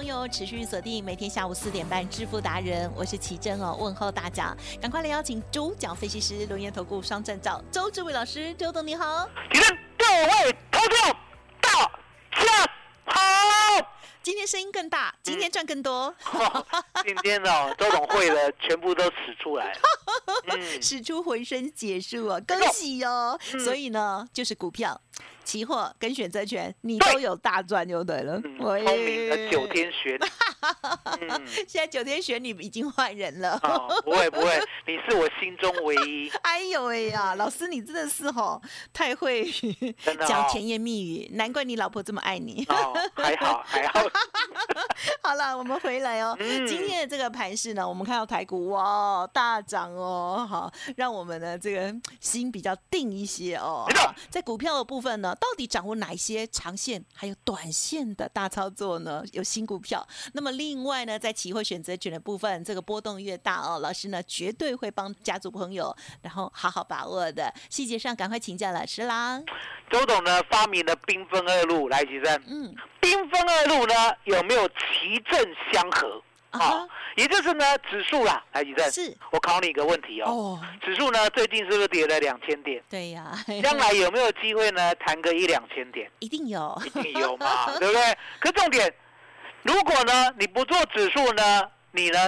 朋友持续锁定每天下午四点半《致富达人》，我是奇珍哦，问候大家，赶快来邀请主讲分析师轮研投顾双证照周志伟老师，周董你好。请问各位投众大家好。今天声音更大，今天赚更多，哇今天哦，周董会的全部都使出来了。嗯，使出浑身解数啊，恭喜哦！嗯所以呢，就是股票、期货跟选择权，你都有大赚就对了。我聪明的九天玄女。嗯，现在九天玄女已经换人了。哦，不会不会，你是我心中唯一。哎呦喂呀，老师你真的是吼太会 讲甜言蜜语，难怪你老婆这么爱你。哦，还好还好。好了，我们回来哦。嗯今天的这个盘势呢，我们看到台股哇大涨哦，好，让我们的这个心比较定一些哦。在股票的部分呢，到底掌握哪一些长线还有短线的大操作呢？有新股票。那么另外呢，在期货选择权的部分，这个波动越大哦，老师呢绝对会帮家族朋友，然后好好把握的。细节上赶快请教老师啦。周董呢发明了缤纷二路，来吉生。嗯，缤纷二路呢有没有奇正相合？啊哦，也就是呢指数啦，来吉生。是我考你一个问题哦。哦，指数呢最近是不是跌了两千点？对呀，将来有没有机会呢？谈个一两千点，一定有。一定有嘛，对不对？可重点，如果呢你不做指数呢，你呢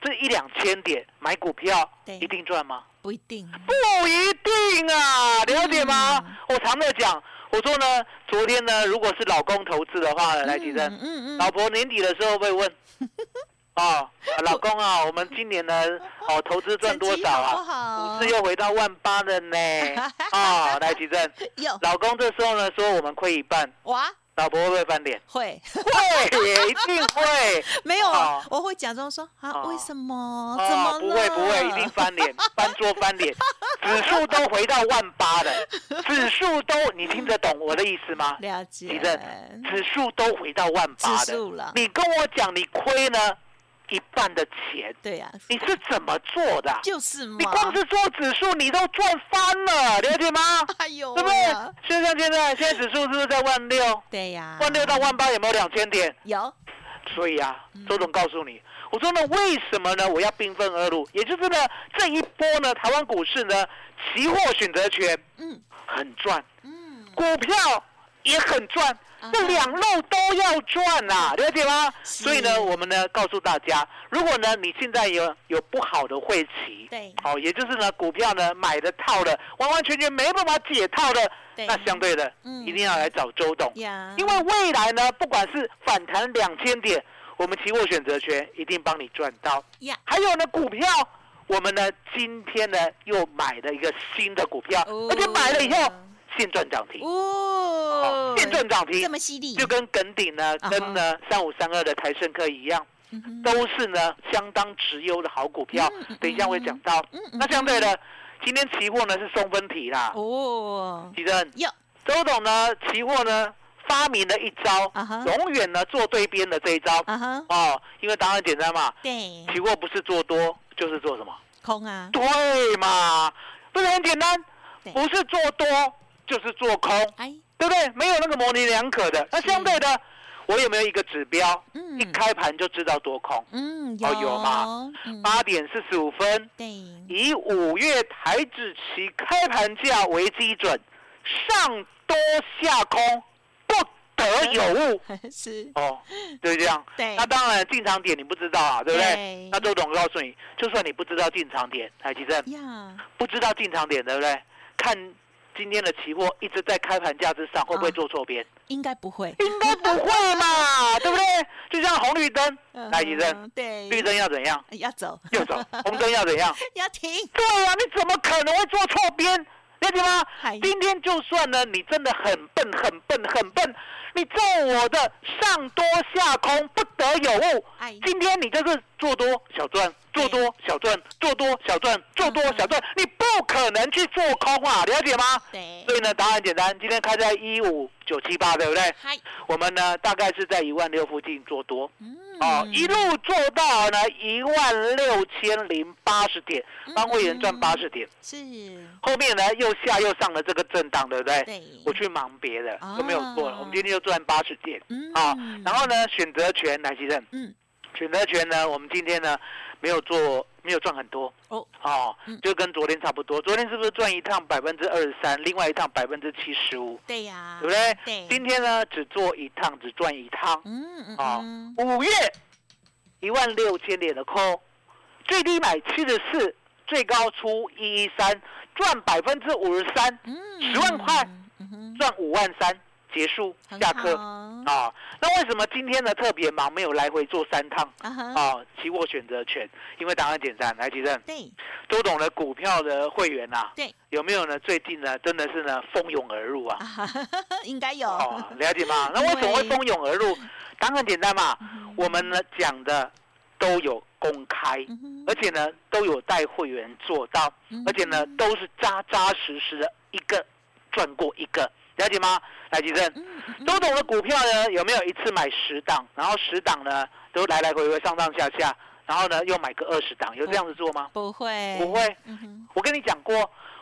这一两千点买股票一定赚吗？不一定，不一定啊，了解吗？嗯我常在讲，我说呢，昨天呢，如果是老公投资的话呢，来提升，嗯嗯老婆年底的时候会问，哦，老公啊，我们今年呢，哦，投资赚多少啊？好？股市又回到万八了呢，啊，来提升。有老公这时候呢说我们亏一半，哇，老婆会不会翻脸？会会，一定会。没有啊哦？我会假装说啊，哦为什么？怎么哦，不会不会，一定翻脸，翻桌翻脸，指数都回到万八了，指数都你听得懂我的意思吗？了解地震，指数都回到万八指数了了，你跟我讲你亏呢一半的钱，对呀，你是怎么做的啊？就是嘛。你光是做指数你都赚翻了，了解吗？哎呦对不对？就像现在，现在指数是不是在万六？对呀，万六到万八有没有两千点？有所以啊，嗯周总告诉你，我说呢，为什么呢？我要兵分二路，也就是呢，这一波呢，台湾股市呢，期货选择权嗯很赚，嗯，股票也很赚这两路都要赚呐、了解吗？所以呢，我们呢告诉大家，如果呢你现在有有不好的会期，对。好、也就是呢股票呢买的套的完完全全没办法解套的，对。那相对的，嗯。一定要来找周董。因为未来呢，不管是反弹两千点，我们期货选择权一定帮你赚到。呀，还有呢，股票，我们呢今天呢又买了一个新的股票，哦。而且买了以后现赚涨停，哦，现赚涨停这，么犀利，就跟耿鼎呢跟呢三五三二的台盛科一样，都是呢相当值优的好股票。等一下会讲到。那相对的，今天期货呢是送分题啦，哦，其实有周董呢，期货呢发明了一招永远呢做对边的这一招哦，因为答案简单嘛，对，期货不是做多就是做什么？空啊，对嘛，不是很简单，不是做多就是做空，哎，对不对？没有那个模棱两可的。那相对的，我有没有一个指标？嗯一开盘就知道多空。嗯哦有吗嗯八点四十五分，对，以五月台指期开盘价为基准，上多下空，不得有误。是，哦，就是这样。对那当然进场点你不知道啊，对不对？对那周董告诉你，就算你不知道进场点，台积电呀，不知道进场点，对不对？看今天的期货一直在开盘价之上，会不会啊做错边？应该不会，应该不会嘛，对不对？就像红绿灯，台积电嗯对，绿灯要怎样？要走，要走，红灯要怎样？要停，对呀、你怎么可能会做错边？了解吗？今天就算呢，你真的很笨、很笨、很笨，你中我的上多下空，不得有误。哎，今天你就是做多小赚，做多小赚，做多小赚，做多小赚，你不可能去做空啊，了解吗？对，所以呢，答案简单，今天开在一五九七八，对不对？嗨，我们呢大概是在一万六附近做多，嗯。哦，一路做到呢一万六千零八十点，帮会员赚八十点。是，后面呢又下又上了这个震荡，对不对？对，我去忙别的都没有做了，我们今天就赚八十点。嗯。啊。然后呢，选择权来其正，嗯，选择权呢，我们今天呢没有做，没有赚很多哦，哦嗯，就跟昨天差不多。昨天是不是赚一趟百分之二十三，另外一趟百分之七十五，对呀，对不对？对，今天呢只做一趟，只赚一趟。嗯嗯啊嗯，五月一万六千点的空，最低买七十四，最高出一一三，赚百分之五十三，嗯，10万块赚五万三，结束下课好啊。那为什么今天呢特别忙，没有来回做三趟啊？期货选择权，因为答案简单，来吉正，对周董的股票的会员呐、对，有没有呢？最近呢真的是呢蜂拥而入啊。应该有，哦，了解吗？那为什么会蜂拥而入？答案很简单嘛，我们呢讲的都有公开，而且呢都有带会员做到，嗯而且呢都是扎扎实实的一个赚过一个，了解吗？来，吉正，嗯嗯周董的股票呢有没有一次买十档，然后十档呢都来来回回上上下下，然后呢又买个二十档，有这样子做吗？不会，不会。嗯，我跟你讲过，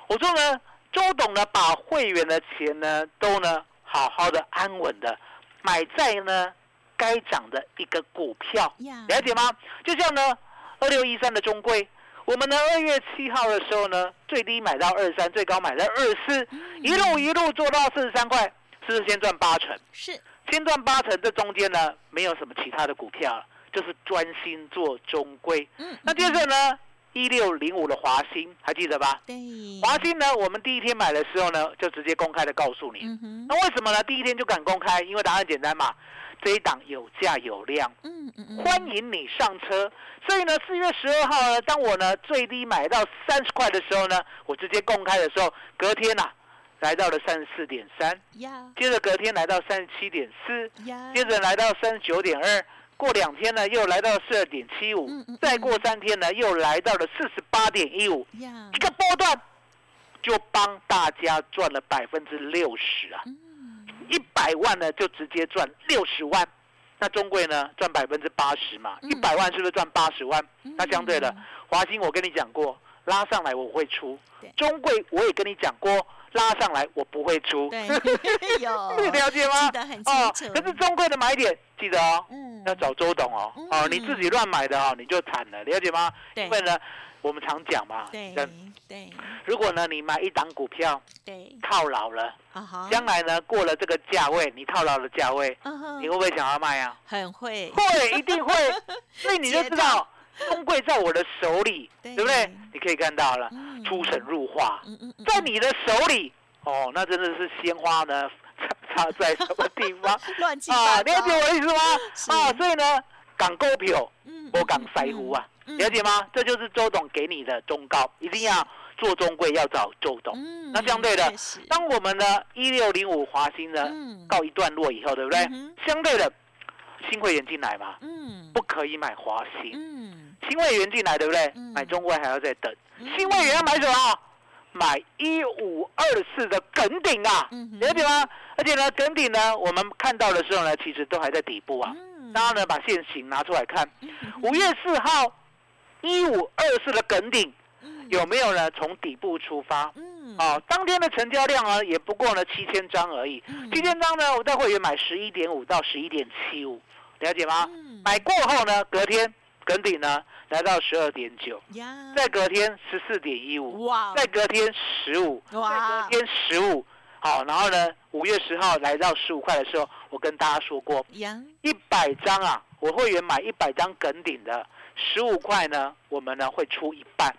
我说呢，周董呢把会员的钱呢都呢好好的安稳的买在呢该涨的一个股票，呀，了解吗？就像呢二六一三的中贵，我们呢二月七号的时候呢最低买到二三，最高买到二四，嗯。一路一路做到四十三块，是不是先赚八成？是，先赚八成，这中间呢没有什么其他的股票了，就是专心做中规。嗯，那接着呢，一六零五的华兴还记得吧？对，华兴呢，我们第一天买的时候呢，就直接公开的告诉你。嗯哼，那为什么呢？第一天就敢公开？因为答案简单嘛，这一档有价有量，嗯嗯嗯，欢迎你上车。所以呢，四月十二号呢，当我呢最低买到三十块的时候呢，我直接公开的时候，隔天呐、来到了三十四点三，接着隔天来到三十七点四，接着来到三十九点二，过两天呢又来到四二点七五再过三天呢又来到了四十八点一五，呀。一，个波段就帮大家赚了百分之六十啊，嗯，一百万呢就直接赚六十万，那中贵呢赚百分之八十嘛，嗯。一百万是不是赚八十万？嗯。那相对的，华兴我跟你讲过，拉上来我会出，中贵我也跟你讲过，拉上来我不会出，对，有，你了解吗？哦，楚，可是中贵的买点记得哦，嗯，要找周董哦，哦，你自己乱买的哦，你就惨了，了解吗？对。因为呢，我们常讲嘛，对对。如果呢你买一档股票对，套牢了，将来呢过了这个价位，你套牢的价位，你会不会想要卖啊？很会，会，一定会，所以你就知道 中贵在我的手里，对对不对？你可以看到了，嗯出神入化，在你的手里，哦，那真的是鲜花呢插 插在什么地方？乱七啊，八糟，了解我的意思吗？啊，所以呢，港股票嗯，我港腮胡啊，嗯了解吗？这就是周董给你的忠告，一定要做中贵，要找周董。嗯，那相对的当我们呢一六零五华兴呢嗯告一段落以后，对不对嗯？相对的，新会员进来嘛，嗯不可以买华兴。嗯，新会员进来，对不对嗯？买中国还要再等。嗯新会员要买什么？买一五二四的梗顶啊了解吗？而且呢，梗顶呢，我们看到的时候呢，其实都还在底部啊。嗯然后呢，把现形拿出来看，五月四号一五二四的梗顶嗯有没有呢？从底部出发，嗯。当天的成交量呢也不过呢七千张而已，嗯。七千张呢我带会员买十一点五到十一点七五，了解吗？嗯。买过后呢，隔天梗顶呢来到十二点九，呀，再隔天十四点一五，哇，再隔天十五，再隔天十五，好，然后呢，五月十号来到十五块的时候，我跟大家说过，一百张啊，我会员买一百张梗顶的，十五块呢，我们呢会出一半，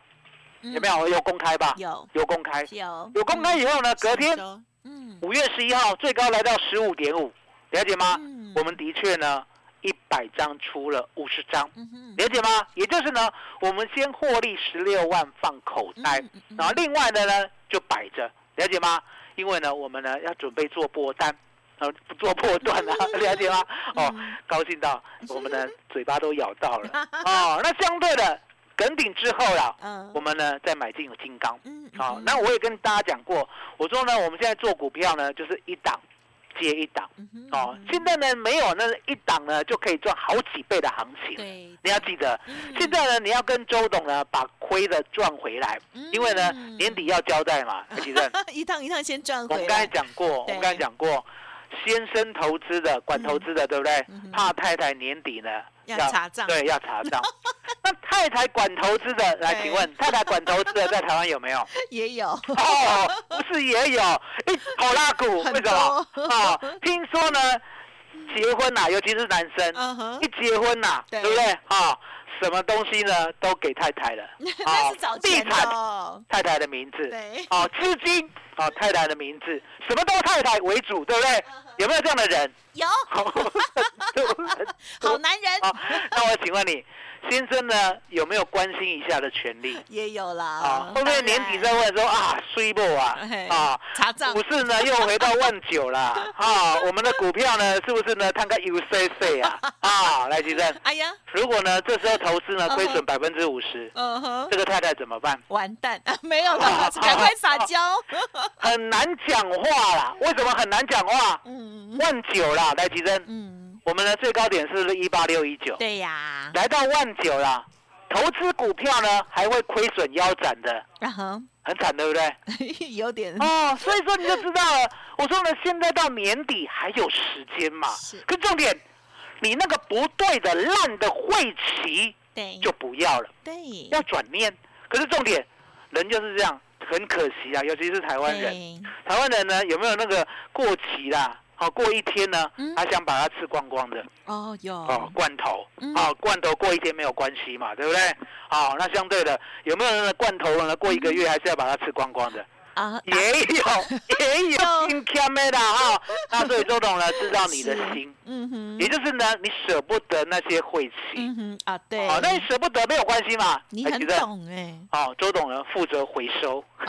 有没有？有公开吧？嗯有有公开，有有公开以后呢，隔天嗯五月十一号最高来到十五点五，了解吗？嗯我们的确呢，一百张出了五十张。了解吗？也就是呢，我们先获利十六万放口袋，然后另外的呢就摆着，了解吗？因为呢，我们呢要准备做波单，呃，不做破断啊，了解吗？哦，嗯高兴到我们的 嘴巴都咬到了 哦。那相对的，梗顶之后啦，嗯我们呢再买进有金刚。嗯好、嗯那我也跟大家讲过，我说呢，我们现在做股票呢，就是一档接一档。哦嗯，现在呢没有那一档呢就可以赚好几倍的行情。对，你要记得，嗯现在呢，你要跟周董呢把亏的赚回来，因为呢嗯年底要交代嘛，台积电。一趟一趟先赚回我们刚才来，讲过，我对们刚才讲过，先生投资的、管投资的，对不对？怕太太年底呢要查账对，要查账。那太太管投资的，来，对请问太太管投资的在台湾有没有？也有，哦，不是也有一头拉股，很为什么？多啊，听说呢，结婚呐、尤其是男生，一，结婚呐、对对不对？啊，什么东西呢都给太太了，啊地产哦，太太的名字，对，哦，资金哦太太的名字，什么都太太为主，对不对？有没有这样的人？有 好 好男人好，那我请问你，先生呢有没有关心一下的权利？也有啦啊，，会不会年底然再问说啊，衰不啊？啊，查账。股市呢又回到万九了。啊，我们的股票呢是不是呢看个 UCC 啊？啊，来，吉正，哎呀，如果呢这时候投资呢亏损百分之五十，嗯哼。这，个太太怎么办？完蛋。啊，没有了，赶快撒娇，很难讲话啦，为什么很难讲话？嗯。万九啦，来，吉正，嗯，我们的最高点是不是一八六一九？对呀，来到万九啦，投资股票呢还会亏损腰斩的，然后很惨，对不对？有点哦，所以说你就知道了。我说呢，现在到年底还有时间嘛是。可重点，你那个不对的烂的晦气对，就不要了，对，要转念。可是重点，人就是这样，很可惜啊，尤其是台湾人。台湾人呢，有没有那个过期啦？好、过一天呢嗯，他想把它吃光光的哦有，哦，罐头，嗯啊，罐头过一天没有关系嘛，对不对？好，那相对的，有没有人的罐头呢？过一个月还是要把它吃光光的？啊，也有，也有金欠的啦哈。那所以周董呢，知道你的心，嗯哼，也就是呢，你舍不得那些晦气。嗯哼啊，对，好，那你舍不得没有关系嘛？你很懂哎，好，周董呢负责回收，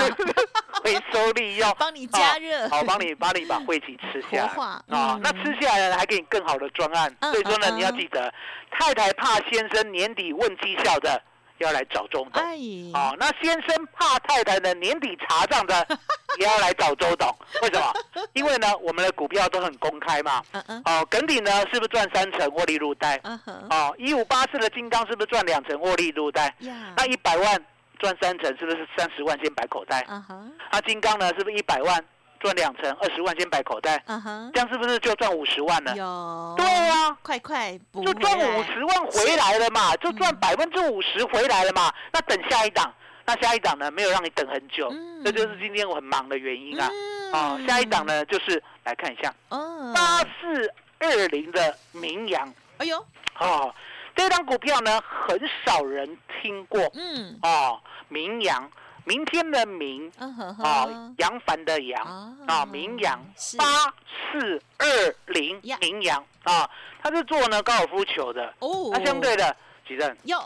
回收利用，帮你加热，好，帮你帮你把晦气吃下来啊嗯。那吃下来呢，还给你更好的专案。嗯所以说呢，你要记得，太太怕先生年底问绩效的，要来找周董。哎，哦，那先生怕太太的年底查账的，也要来找周董。为什么？因为呢，我们的股票都很公开嘛。嗯嗯哦，耿鼎呢是不是赚三成获利入袋？嗯哼，哦，一五八四的金刚是不是赚两成获利入袋？呀，那一百万赚三成，是不是三十万先摆口袋？嗯哼，那金刚呢是不是一百万赚两成，二十万先摆口袋？嗯哼，这样是不是就赚五十万了？有，对啊，快快补就赚五十万回来了嘛，就赚嗯。百分之五十回来了嘛。那等下一档，那下一档呢没有让你等很久，嗯。这就是今天我很忙的原因啊。嗯。啊，下一档，呢就是来看一下。嗯，八四二零的名扬。哎呦，哦，这张股票呢很少人听过。嗯，哦，名扬。明天的明啊哼，，扬帆的扬啊啊，名扬八四二零呀。名扬啊，他是做呢高尔夫球的。哦，那相对的，吉正，有，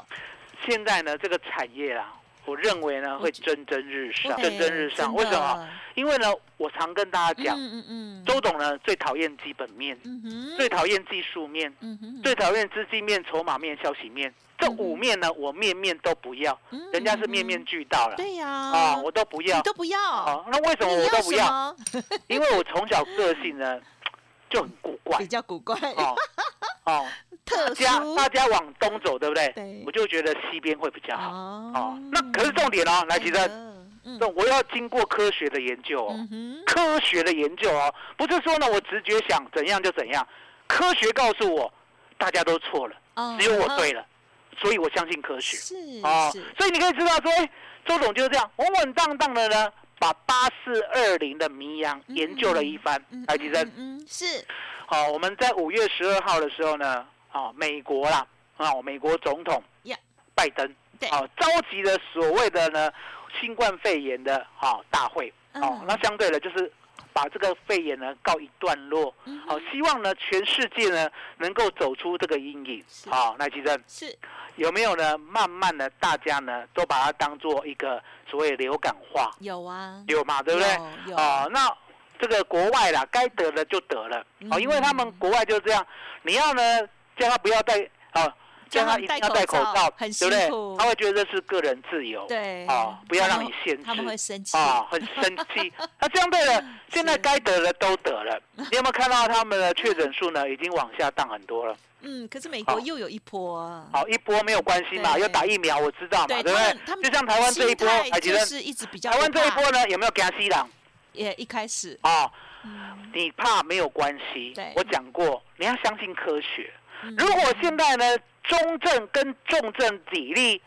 现在呢这个产业啦，我认为呢会蒸蒸日上，蒸蒸日上。为什么？？因为呢，我常跟大家讲，嗯嗯嗯，周董呢最讨厌基本面，嗯哼，最讨厌技术面，嗯哼，最讨厌资金面、筹码面、消息面。这五面呢，我面面都不要，嗯人家是面面俱到了。对呀，啊，我都不要。都不要，啊，那为什么我都不要？因为我从小个性呢就很古怪。比较古怪，哦哦，特大家，大家往东走，对不对？对。我就觉得西边会比较好。哦。哦，那可是重点哦，来，其实。嗯。嗯那我要经过科学的研究哦，嗯，科学的研究哦，不是说呢我直觉想怎样就怎样，科学告诉我大家都错了，哦只有我对了，所以我相信科学。是哦是，，所以你可以知道说，哎，周总就是这样稳稳当当的呢，把八四二零的迷阳研究了一番嗯。台积电嗯，嗯是。好，我们在五月十二号的时候呢，啊，美国啦，啊，美国总统呀。拜登，对。啊，召集了所谓的呢新冠肺炎的啊大会，哦嗯，那相对的就是把这个肺炎呢告一段落，嗯好，希望呢全世界呢能够走出这个阴影，是。好，那其实是。有没有呢？慢慢的，大家呢都把它当做一个所谓流感化，有啊，有嘛，对不对？有有。啊，那这个国外啦，该得的就得了，哦，因为他们嗯。国外就是这样，你要呢叫他不要戴，哦，叫他一定要戴口罩，很对不对？他会觉得这是个人自由，对哦，不要让你限制，他们会生气啊，很生气。那这样对了，现在该得的都得了，你有没有看到他们的确诊数呢？已经往下降很多了。嗯，可是美国又有一波啊，好，一波没有关系嘛，要打疫苗我知道嘛，对对不对？就像台湾这一波，还记得是一直比较台湾这一波呢，有没有给他吸朗也一开始，啊？嗯你怕没有关系对，我讲过，你要相信科学。嗯如果现在呢，中症跟重症比例，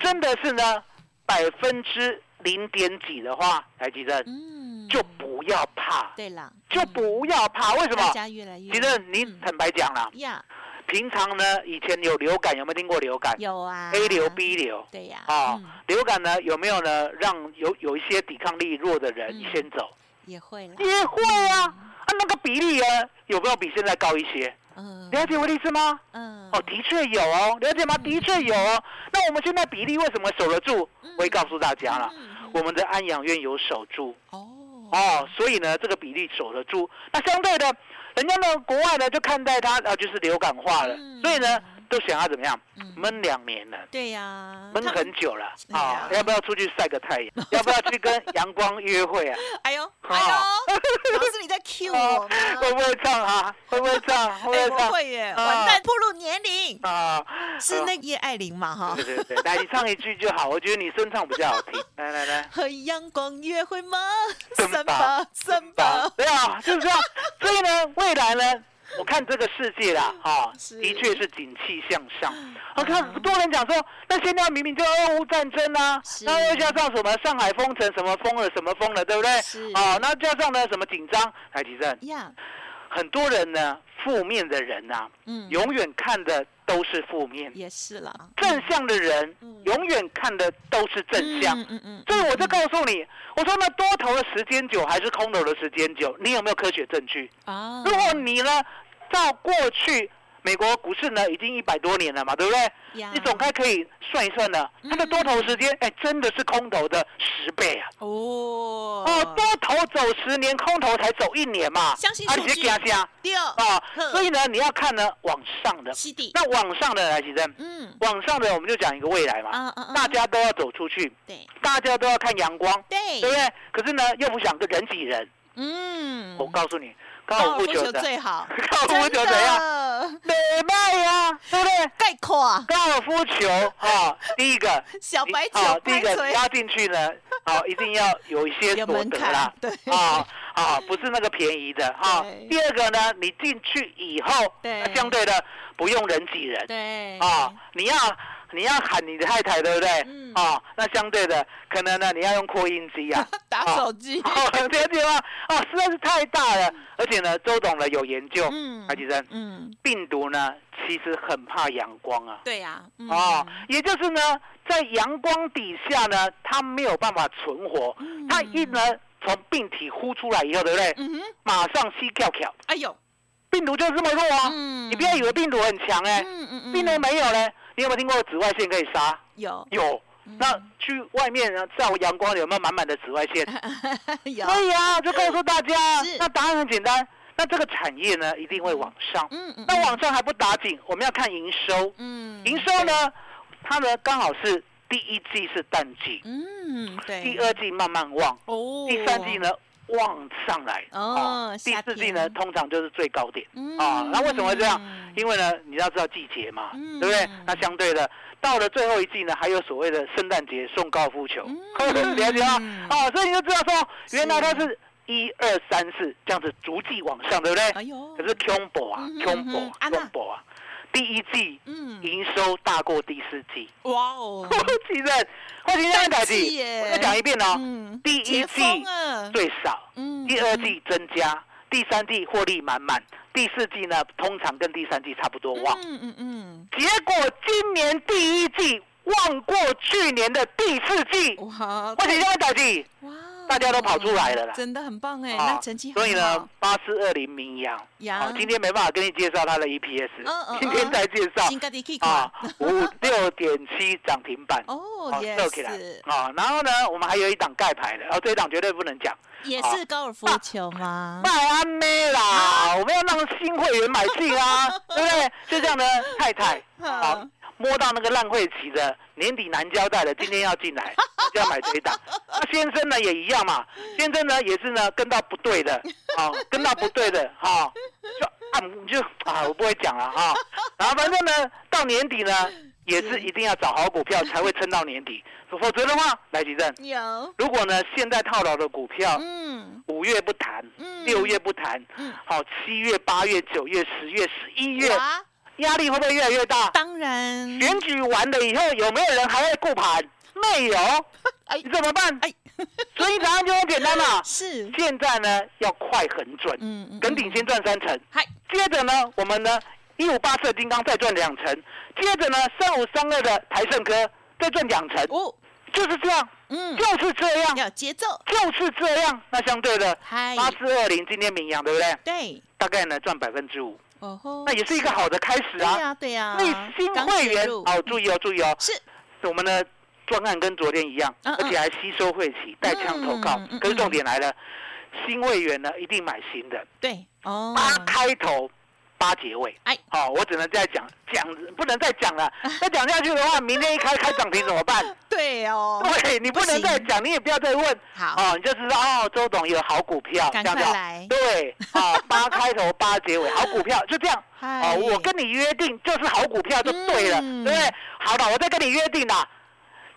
真的是呢百分之零点几的话，台积电嗯就不要怕，对啦，就嗯不要怕。为什么？家越来越其实你嗯坦白讲啦，呀平常呢以前有流感，有没有听过流感有啊？A 流、B 流。对呀啊嗯，流感呢有没有呢？让有有一些抵抗力弱的人嗯先走，也会啦，也会啊。啊，那个比例呢有没有比现在高一些？嗯了解我的意思吗？嗯哦，的确有哦，了解吗？的确有哦。那我们现在比例为什么守得住？我会告诉大家了，嗯我们的安养院有守住哦哦，所以呢，这个比例守得住。那相对的，人家呢，国外呢就看待它啊，就是流感化了，嗯所以呢，都想要怎么样？嗯闷两年了。对呀，闷很久了啊！要不要出去晒个太阳？要不要去跟阳光约会啊？哎呦哎呦，老师你在 cue 我吗？会不会唱啊？会不会唱？会不哎，会唱？我会耶，啊完蛋，步入年龄，啊，是那叶爱玲嘛哈对？对对，来，你唱一句就好，我觉得你声唱比较好听。来来来，和阳光约会吗？森巴森巴森巴，对啊，就是这样。所以呢，未来呢，我看这个世界啦，啊，是的确是景气向上。我看多人讲说，那现在明明就俄乌战争啊是，那又加上什么上海封城，什么封了，什么封了，对不对？是。啊，那加上呢什么紧张，台积电，呀，很多人呢，负面的人呐、嗯，永远看的都是负面，也是啦，正向的人嗯。永远看的都是正向。嗯嗯嗯，所以我就告诉你，我说那多头的时间久还是空头的时间久，你有没有科学证据？啊，如果你呢，照过去美国股市呢已经一百多年了嘛，对不对？呀。你总该可以算一算呢，它的多头时间，哎，真的是空头的十倍啊！哦。哦，多头走十年，空头才走一年嘛，相信数据。是加加六啊，所以呢，你要看呢往上的，那往上的来，其实嗯。往上的我们就讲一个未来嘛，啊啊啊，大家都要走出去，对。大家都要看阳光，对。对不对？可是呢，又不想跟人挤人。嗯，我告诉你，高高尔夫球最好，高尔夫球怎样？样？美卖呀，对不对？概括啊，高尔夫球啊，第一个，小白球啊，第一个压进去呢，好，一定要有一些所得啦，，对啊啊，不是那个便宜的啊。第二个呢，你进去以后，对那相对的不用人挤人对啊，你要你要喊你的太太，对不对嗯？啊，那相对的可能呢，你要用扩音机啊。打啊手机，哦，了解吗？啊，实在是太大了，而且呢，周董呢有研究，嗯海吉生，嗯，病毒呢其实很怕阳光啊。对呀，嗯啊，也就是呢，在阳光底下呢，它没有办法存活，嗯它一呢从病体呼出来以后，对不对？嗯哼，马上吸跳跳，哎呦，病毒就这么弱啊！嗯你不要以为病毒很强哎、嗯嗯嗯，病毒没有呢。你有没有听过紫外线可以杀？有有。那去外面呢，照阳光有没有满满的紫外线？有，可以啊，就告诉大家。那答案很简单，那这个产业呢一定会往上。嗯嗯，那往上还不打紧，我们要看营收。嗯营收？呢，它呢刚好是第一季是淡季，嗯，对，第二季慢慢旺，哦，第三季呢往上来。哦第四季呢，通常就是最高点。嗯。啊。那为什么会这样？因为呢，你要知道季节嘛，嗯。对不对？那相对的，到了最后一季呢，还有所谓的圣诞节送高尔夫球，了解吗？哦，所以你就知道说，原来它是一二三四这样子逐季往上，对不对？哎呦，可是 combo 啊嗯哼，combo 嗯哼。啊那 combo 啊，第一季嗯，营收大过第四季，哇哦，其实会听这样改季季，耶。我再讲一遍哦，嗯，第一季最少，嗯。第二季增加，第三季获利满满，第四季呢通常跟第三季差不多旺。嗯嗯嗯，结果今年第一季旺过去年的第四季，哇，会听这样改季，哇，大家都跑出来了啦。真的很棒哎，啊那成绩很所以呢，八四二零名扬，呀啊，今天没办法跟你介绍它的 EPS，今天再介绍啊，，五六点七涨停板。哦，好也收起来。啊，然后呢，我们还有一档盖牌的，然后这一档绝对不能讲，也是高尔夫球吗？卖安妹啦，我们要让新会员买进啊，对不对？就这样呢，太太摸到那个烂会期的年底难交代的，今天要进来 就要买这一档。那先生呢也一样嘛，先生呢也是呢跟到不对的，啊，跟到不对的，哈、就按就啊，我不会讲了哈、然后反正呢到年底呢也是一定要找好股票才会撑到年底，否则的话，来吉正，有，如果呢现在套牢的股票，嗯。五月不谈，嗯。六月不谈，嗯，好，七月、八月、九月、十月、十一月，哇，压力会不会越来越大？当然，选举完了以后，有没有人还会顾盘？没有，哎。你怎么办？哎，所以答案就很简单了。是，现在呢，要快很准，嗯嗯，跟顶先赚三成，嗨，接着呢，我们呢一五八四的金刚再赚两成，接着呢三五三二的台盛科再赚两成，哦，就是这样，嗯，就是这样，要节奏，就是这样。那相对的，嗨，八四二零今天名扬对不对？对，大概呢赚百分之五，哦吼，那也是一个好的开始啊。对啊。呀对呀，所以新刚会员哦，注意哦，注意哦，是，我们的专案跟昨天一样，而且还吸收会期，带枪投靠。可是重点来了，新会员呢一定买新的，对，哦，八开头，八结尾。哎，好，我只能再讲讲，不能再讲了。再讲下去的话，明天一开开涨停怎么办？对哦，对你不能再讲，你也不要再问。好，哦，你就知道哦，周董有好股票，这赶样子对，啊，八开头八结尾，好股票就这样。嗨哦，我跟你约定就是好股票就对了，嗯对不对？好了，我再跟你约定啦，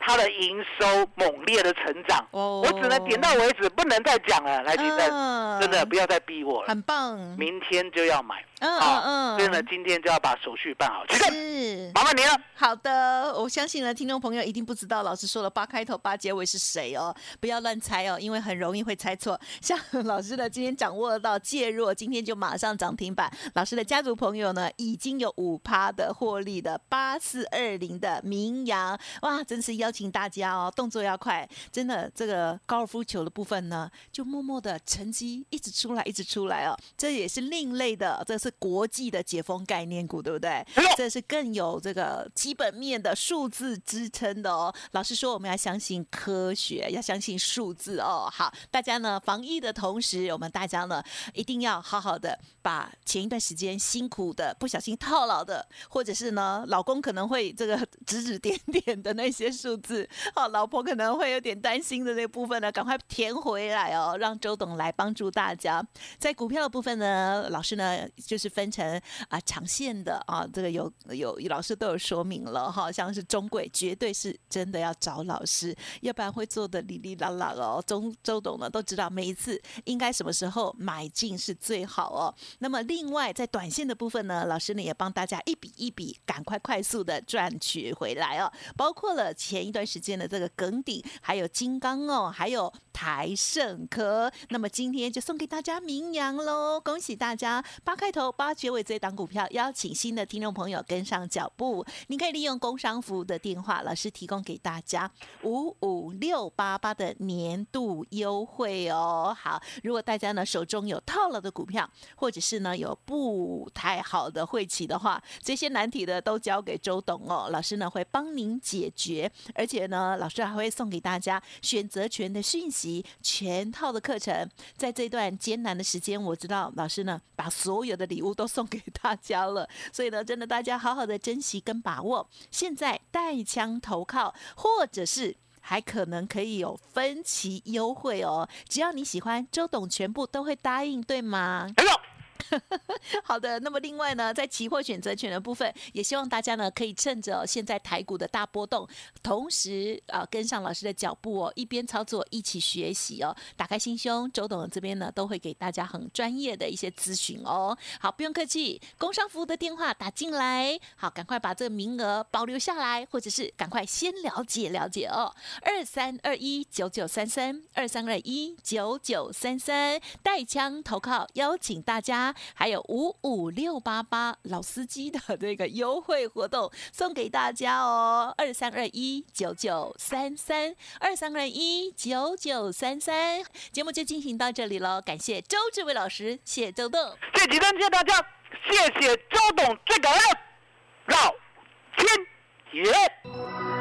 它的营收猛烈的成长，哦。我只能点到为止，不能再讲了。来，金生，嗯。真的不要再逼我了，很棒，明天就要买嗯啊，嗯所以呢，今天就要把手续办好。是。麻烦你了。好的，我相信呢，听众朋友一定不知道老师说了八开头八结尾是谁哦，不要乱猜哦，因为很容易会猜错。像老师呢，今天掌握到介入，今天就马上涨停板。老师的家族朋友呢，已经有五趴的获利的八四二零的名扬，哇，真是邀请大家哦，动作要快，真的这个高尔夫球的部分呢，就默默的成绩一直出来，一直出来哦，这也是另类的，这是国际的解封概念股，对不对？这是更有这个基本面的数字支撑的哦。老师说，我们要相信科学，要相信数字哦。好，大家呢防疫的同时，我们大家呢一定要好好的把前一段时间辛苦的、不小心套牢的，或者是呢老公可能会这个指指点点的那些数字，好，老婆可能会有点担心的那部分呢，赶快填回来哦，让周董来帮助大家。在股票的部分呢，老师呢就是是分成啊长线的啊，这个有有老师都有说明了哈，像是中贵绝对是真的要找老师，要不然会做的哩哩啦啦哦。周周董呢都知道每一次应该什么时候买进是最好哦。那么另外在短线的部分呢，老师呢也帮大家一笔一笔赶快快速的赚取回来哦，包括了前一段时间的这个耿鼎，还有金刚哦，还有台盛科。那么今天就送给大家名扬喽，恭喜大家！八开头八结尾这档股票，邀请新的听众朋友跟上脚步。您可以利用工商服务的电话，老师提供给大家五五六八八的年度优惠哦。好，如果大家呢手中有套了的股票，或者是呢有不太好的晦气的话，这些难题的都交给周董哦，老师呢会帮您解决，而且呢老师还会送给大家选择权的讯息，全套的课程。在这段艰难的时间，我知道老师呢把所有的礼物都送给大家了，所以呢真的大家好好的珍惜跟把握。现在带枪投靠，或者是。还可能可以有分期优惠哦。只要你喜欢，周董全部都会答应，对吗？好的，那么另外呢，在期货选择权的部分，也希望大家呢可以趁着现在台股的大波动，同时啊跟上老师的脚步哦，一边操作一起学习哦，打开心胸，周董这边呢都会给大家很专业的一些咨询哦。好，不用客气，工商服务的电话打进来，好，赶快把这个名额保留下来，或者是赶快先了解了解哦。二三二一九九三三，二三二一九九三三，带枪投靠，邀请大家。还有五五六八八老司机的这个优惠活动送给大家哦，二三二一九九三三二三二一九九三三，节目就进行到这里了，感谢周志伟老师，谢周董，谢几谢大家，谢谢周董，最感恩老天爷。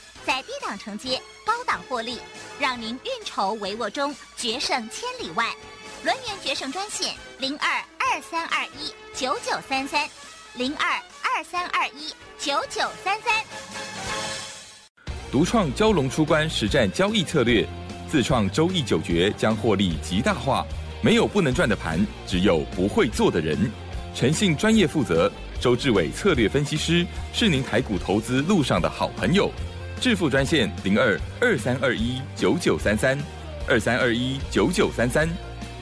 在低档承接，高档获利，让您运筹帷幄中决胜千里外。轮源决胜专线零二二三二一九九三三零二二三二一九九三三。独创蛟龙出关实战交易策略，自创周易九诀将获利极大化。没有不能赚的盘，只有不会做的人。诚信、专业、负责，周志伟策略分析师是您台股投资路上的好朋友。致富专线零二二三二一九九三三二三二一九九三三，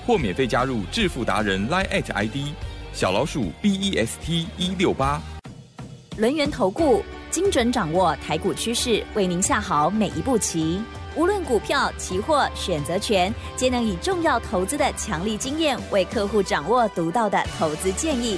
或免费加入致富达人 Line at ID 小老鼠 B E S T 一六八。轮源投顾精准掌握台股趋势，为您下好每一步棋。无论股票、期货、选择权，皆能以重要投资的强力经验，为客户掌握独到的投资建议。